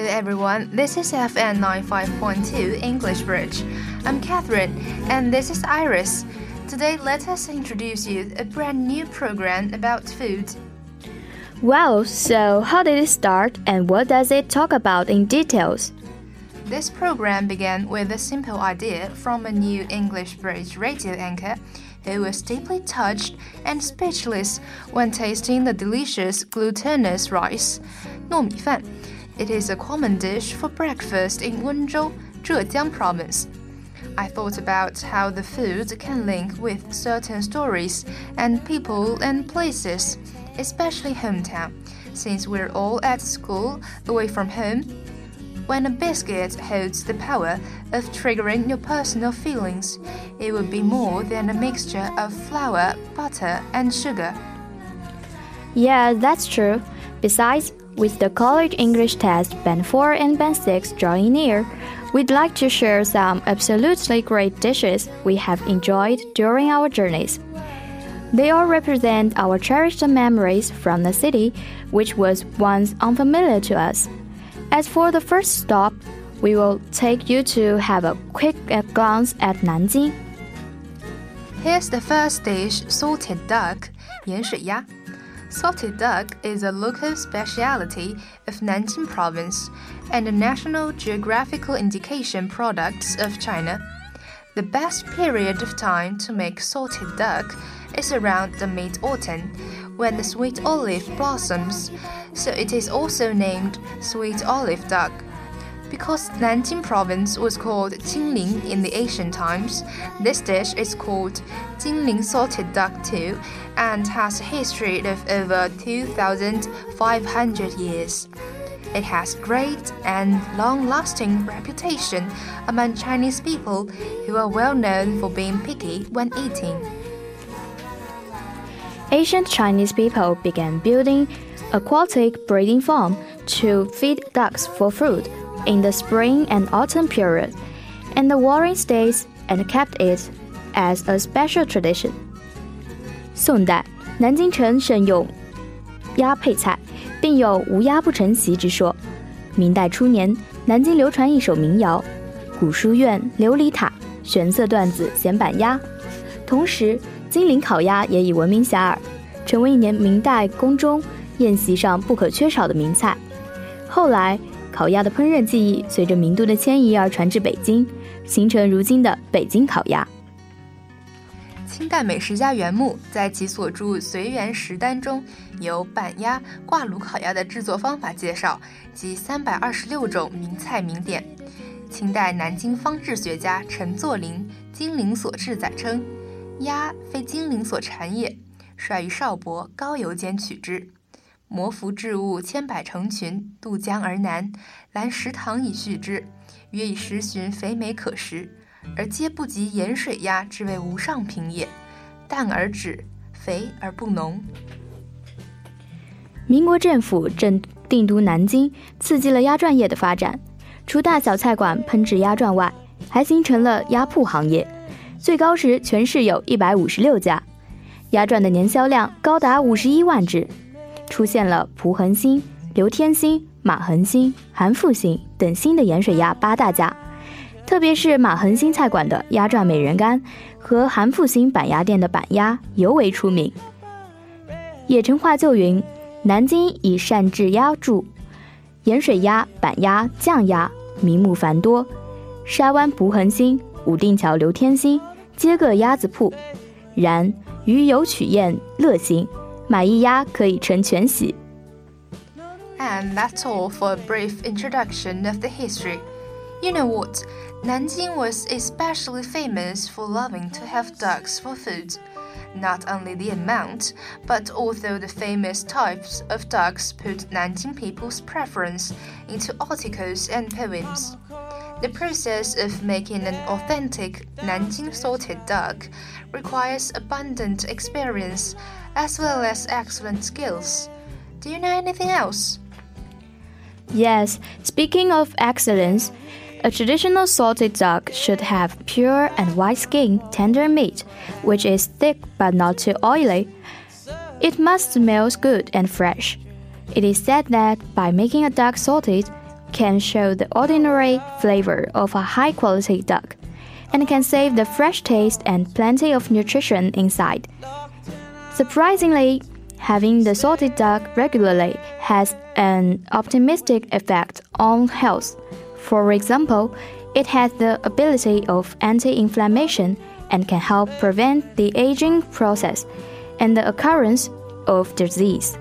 Hello everyone, this is FM 95.2 English Bridge. I'm Catherine and this is Iris. Today let us introduce you a brand new program about food. Well, so how did it start and what does it talk about in details? This program began with a simple idea from a new English Bridge radio anchor who was deeply touched and speechless when tasting the delicious glutinous rice, 糯米饭。It is a common dish for breakfast in Wenzhou, Zhejiang province. I thought about how the food can link with certain stories and people and places, especially hometown, since we're all at school away from home. When a biscuit holds the power of triggering your personal feelings, it would be more than a mixture of flour, butter, and sugar. Yeah, that's true. Besides, with the college English test Band 4 and Band 6 drawing near, we'd like to share some absolutely great dishes we have enjoyed during our journeys. They all represent our cherished memories from the city, which was once unfamiliar to us. As for the first stop, we will take you to have a quick glance at Nanjing. Here's the first dish salted duck, 盐水鸭. Salted duck is a local specialty of Nanjing province and a national geographical indication product of China. The best period of time to make salted duck is around the mid autumn, when the sweet olive blossoms, so it is also named sweet olive duck. Because Nanjing province was called Jinling in the ancient times, this dish is called Jinling salted duck too and has a history of over 2,500 years. It has great and long-lasting reputation among Chinese people who are well known for being picky when eating. Ancient Chinese people began building aquatic breeding farm to feed ducks for food in the spring and autumn period, in the warring states and kept it as a special tradition. 宋代，南京城盛用鸭配菜，并有“无鸭不成席”之说。明代初年，南京流传一首民谣：“古书院琉璃塔，玄色段子咸板鸭。”同时，金陵烤鸭也已闻名遐迩，成为一年明代宫中宴席上不可缺少的名菜。后来， 烤鸭的烹饪技艺随着名都的迁移而传至北京，形成如今的北京烤鸭。清代美食家袁牧在其所著《随园食单》中有板鸭、挂炉烤鸭的制作方法介绍及三百二十六种名菜名点。清代南京方志学家陈作霖《金陵所志》载称：“鸭非金陵所产也，率于少伯高邮间取之。”摩浮置物千百成群，渡江而南，来食堂以续之。约以十旬肥美可食，而皆不及盐水鸭之为无上品也。淡而止，肥而不浓。民国政府正定都南京，刺激了鸭馔业的发展。除大小菜馆烹制鸭馔外，还形成了鸭铺行业。最高时，全市有一百五十六家，鸭馔的年销量高达五十一万只。出现了蒲恒兴、刘天兴、马恒兴、韩复兴等新的盐水鸭八大家，特别是马恒兴菜馆的鸭爪美人干和韩复兴板鸭店的板鸭尤为出名。野城话就云：“南京以善制鸭著，盐水鸭、板鸭、酱鸭名目繁多。沙湾蒲恒兴、武定桥刘天兴皆个鸭子铺，然鱼有取宴乐兴。”买一鸭可以成全席。And that's all for a brief introduction of the history. You know what? Nanjing was especially famous for loving to have ducks for food. Not only the amount, but also the famous types of ducks put Nanjing people's preference into articles and poems. The process of making an authentic Nanjing salted duck requires abundant experience as well as excellent skills. Do you know anything else? Yes, speaking of excellence, a traditional salted duck should have pure and white skin, tender meat, which is thick but not too oily. It must smell good and fresh. It is said that by making a duck salted, can show the ordinary flavor of a high quality duck and can save the fresh taste and plenty of nutrition inside. Surprisingly, having the salted duck regularly has an optimistic effect on health. For example, it has the ability of anti-inflammation and can help prevent the aging process and the occurrence of disease.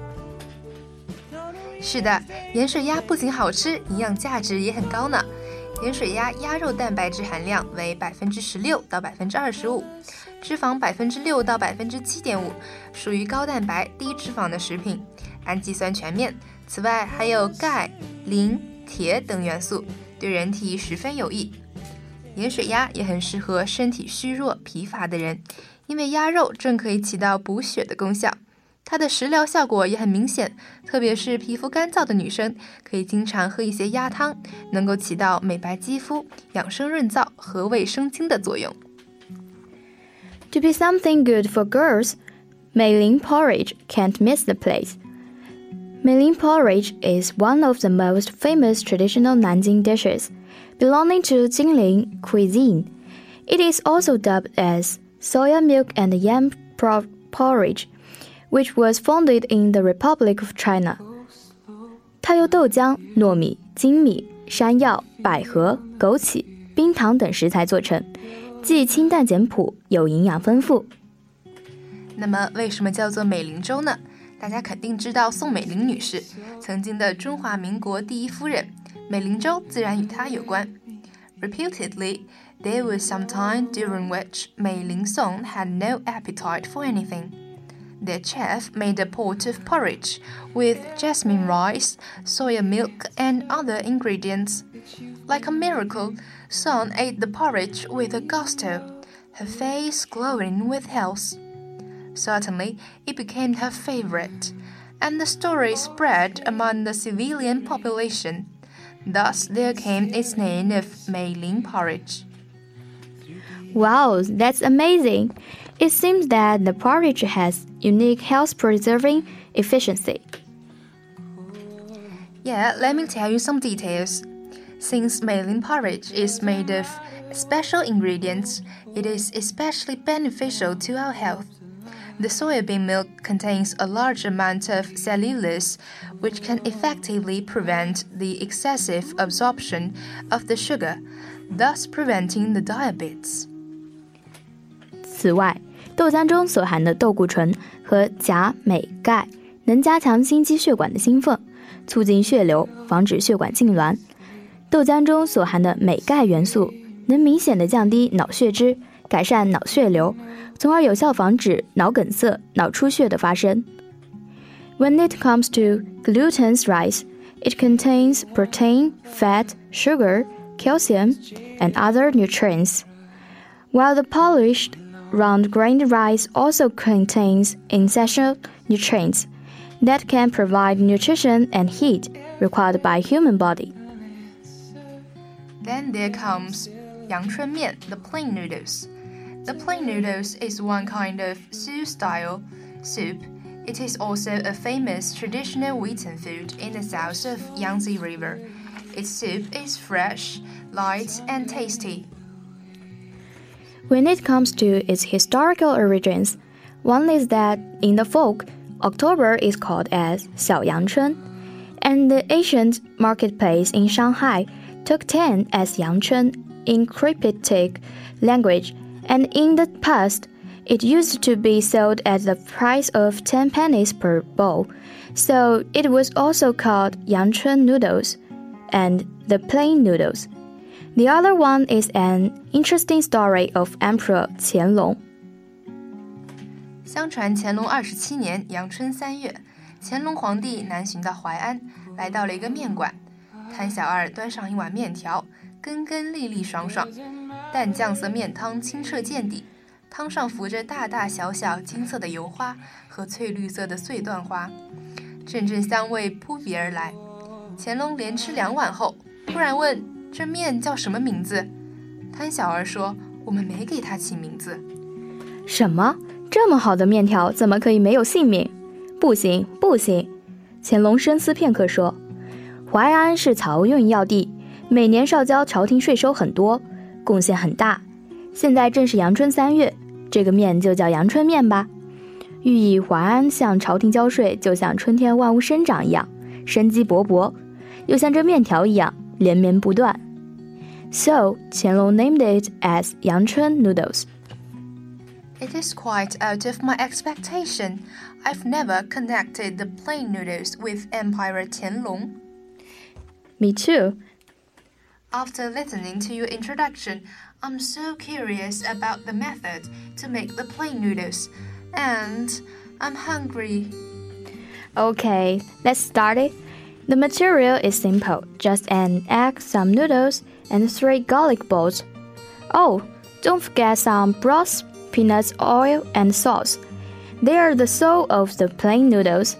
是的，盐水鸭不仅好吃，营养价值也很高呢。盐水鸭鸭肉蛋白质含量为百分之十六到百分之二十五， 脂肪百分之六到百分之七点五，属于高蛋白低脂肪的食品，氨基酸全面。此外还有钙、磷、铁等元素，对人体十分有益。盐水鸭也很适合身体虚弱疲乏的人，因为鸭肉正可以起到补血的功效。它的食疗效果也很明显，特别是皮肤干燥的女生，可以经常喝一些鸭汤，能够起到美白肌肤、养生润燥和胃生津的作用。To be something good for girls, Meilin porridge can't miss the place. Meilin porridge is one of the most famous traditional Nanjing dishes, belonging to Jingling cuisine. It is also dubbed as soya milk and yam porridge which was founded in the Republic of China。它由豆浆、糯米、精米、山药、百合、枸杞、冰糖等食材做成， 既清淡简朴，又营养丰富。那么，为什么叫做美龄粥呢？大家肯定知道宋美龄女士，曾经的中华民国第一夫人，美龄粥自然与她有关。Reputedly, there was some time during which Mei Ling Song had no appetite for anything. Their chef made a pot of porridge with jasmine rice, soya milk, and other ingredients. Like a miracle, Song ate the porridge with a gusto, her face glowing with health. Certainly, it became her favorite, and the story spread among the civilian population. Thus, there came its name of Mei Ling porridge. Wow, that's amazing! It seems that the porridge has unique health preserving efficiency. Yeah, let me tell you some details. Since Meiling porridge is made of special ingredients, it is especially beneficial to our health. The soybean milk contains a large amount of cellulose, which can effectively prevent the excessive absorption of the sugar, thus preventing the diabetes. 此外，豆浆中所含的豆固醇和钾、镁、钙能加强心肌血管的兴奋，促进血流，防止血管痉挛。豆浆中所含的镁、钙元素能明显的降低脑血脂，改善脑血流，从而有效防止脑梗塞、脑出血的发生。When it comes to glutinous rice, it contains protein, fat, sugar, calcium, and other nutrients, while the polished round grain rice also contains essential nutrients that can provide nutrition and heat required by human body. Then there comes Yangchun Mian, the plain noodles. The plain noodles is one kind of Su style soup. It is also a famous traditional wheaten food in the south of Yangtze River. Its soup is fresh, light, and tasty. When it comes to its historical origins, one is that in the folk, October is called as Xiao Yangchun, and the ancient marketplace in Shanghai took 10 as Yangchun in cryptic language, and in the past, it used to be sold at the price of 10 pennies per bowl, so it was also called Yangchun noodles and the plain noodles. The other one is an interesting story of Emperor Qianlong. 相传干隆二十七年阳春三月，干隆皇帝南巡到淮安，来到了一个面馆， 摊小二端上一碗面条，根根粒粒爽爽，淡酱色面汤清澈见底，汤上浮着大大小小金色的油花和翠绿色的碎段花，阵阵香味扑鼻而来。乾隆连吃两碗后，突然问。这面叫什么名字？贪小儿说：“我们没给它起名字。”什么？这么好的面条怎么可以没有姓名？不行，不行！乾隆深思片刻说淮安是漕运要地，每年上交朝廷税收很多，贡献很大。现在正是阳春三月，这个面就叫阳春面吧，寓意淮安向朝廷交税，就像春天万物生长一样，生机勃勃，又像这面条一样连绵不断。So Qianlong named it as Yangchun noodles. It is quite out of my expectation. I've never connected the plain noodles with Emperor Qianlong. Me too. After listening to your introduction, I'm so curious about the method to make the plain noodles, and I'm hungry. Okay, let's start it. The material is simple just an egg, some noodles, and three garlic balls. Oh, don't forget some broth, peanuts, oil, and sauce. They are the soul of the plain noodles.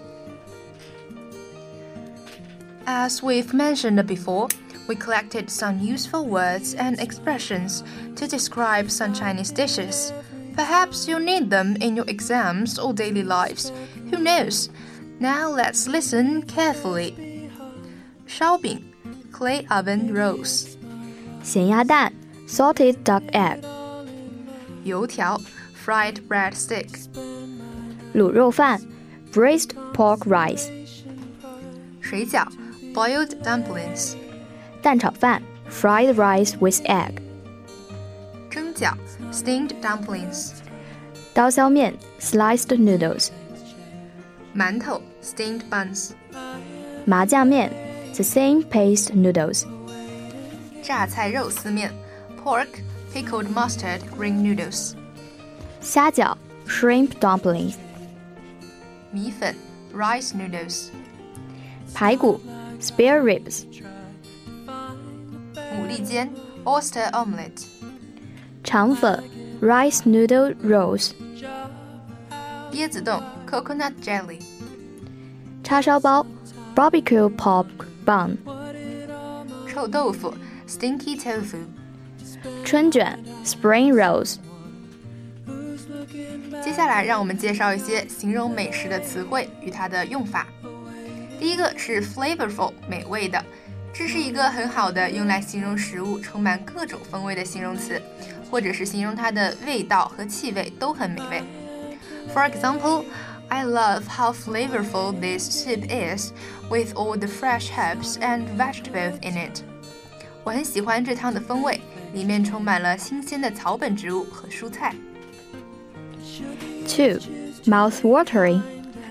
As we've mentioned before, we collected some useful words and expressions to describe some Chinese dishes. Perhaps you'll need them in your exams or daily lives. Who knows? Now let's listen carefully. 烧饼 clay oven rolls. 咸鸭蛋 salted duck egg. 油条 fried bread stick. 卤肉饭 braised pork rice. 水饺 boiled dumplings. 蛋炒饭 fried rice with egg. 蒸饺 steamed dumplings. 刀削面 sliced noodles. 馒头 steamed buns. 麻酱面 the same paste noodles. 榨菜肉丝面 pork pickled mustard green noodles. 虾饺 shrimp dumplings. 米粉 rice noodles. 排骨 Spare ribs. 牡蛎煎 oyster omelette. 肠粉 rice noodle rolls. 椰子冻 coconut jelly. 叉烧包 barbecue pork bun. 臭豆腐 stinky tofu. 春卷 spring rolls. 接下来，让我们介绍一些形容美食的词汇与它的用法。第一个是 flavorful，美味的，这是一个很好的用来形容食物充满各种风味的形容词，或者是形容它的味道和气味都很美味。For example, I love how flavorful this soup is with all the fresh herbs and vegetables in it. 我很喜欢这汤的风味，里面充满了新鲜的草本植物和蔬菜。 2. Mouth-watering，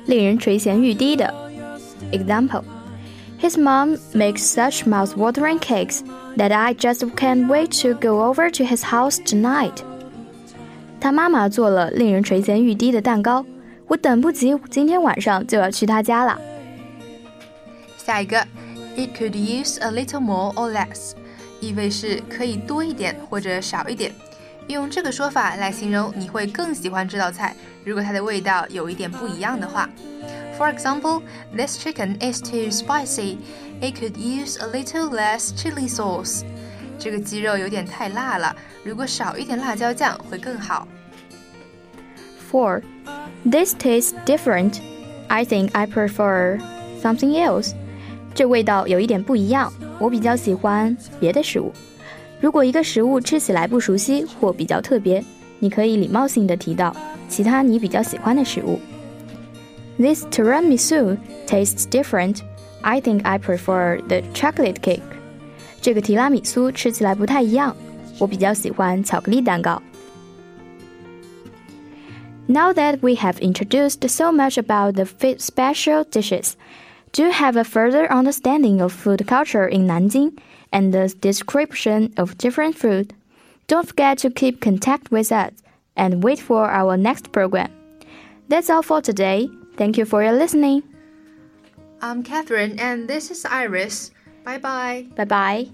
令人垂涎欲滴的。 Example: His mom makes such mouth-watering cakes that I just can't wait to go over to his house tonight. 他妈妈做了令人垂涎欲滴的蛋糕，我等不及今天晚上就要去他家了。下一个，It could use a little more or less，意味是可以多一点或者少一点。用这个说法来形容你会更喜欢这道菜，如果它的味道有一点不一样的话。 For example, this chicken is too spicy. It could use a little less chili sauce. 这个鸡肉有点太辣了，如果少一点辣椒酱会更好。 4. This tastes different. I think I prefer something else. 这味道有一点不一样，我比较喜欢别的食物。如果一个食物吃起来不熟悉或比较特别，你可以礼貌性的提到其他你比较喜欢的食物。 This tiramisu tastes different. I think I prefer the chocolate cake. 这个提拉米苏吃起来不太一样，我比较喜欢巧克力蛋糕。Now that we have introduced so much about the special dishes, do you have a further understanding of food culture in Nanjing and the description of different food? Don't forget to keep contact with us and wait for our next program. That's all for today. Thank you for your listening. I'm Catherine and this is Iris. Bye bye. Bye bye.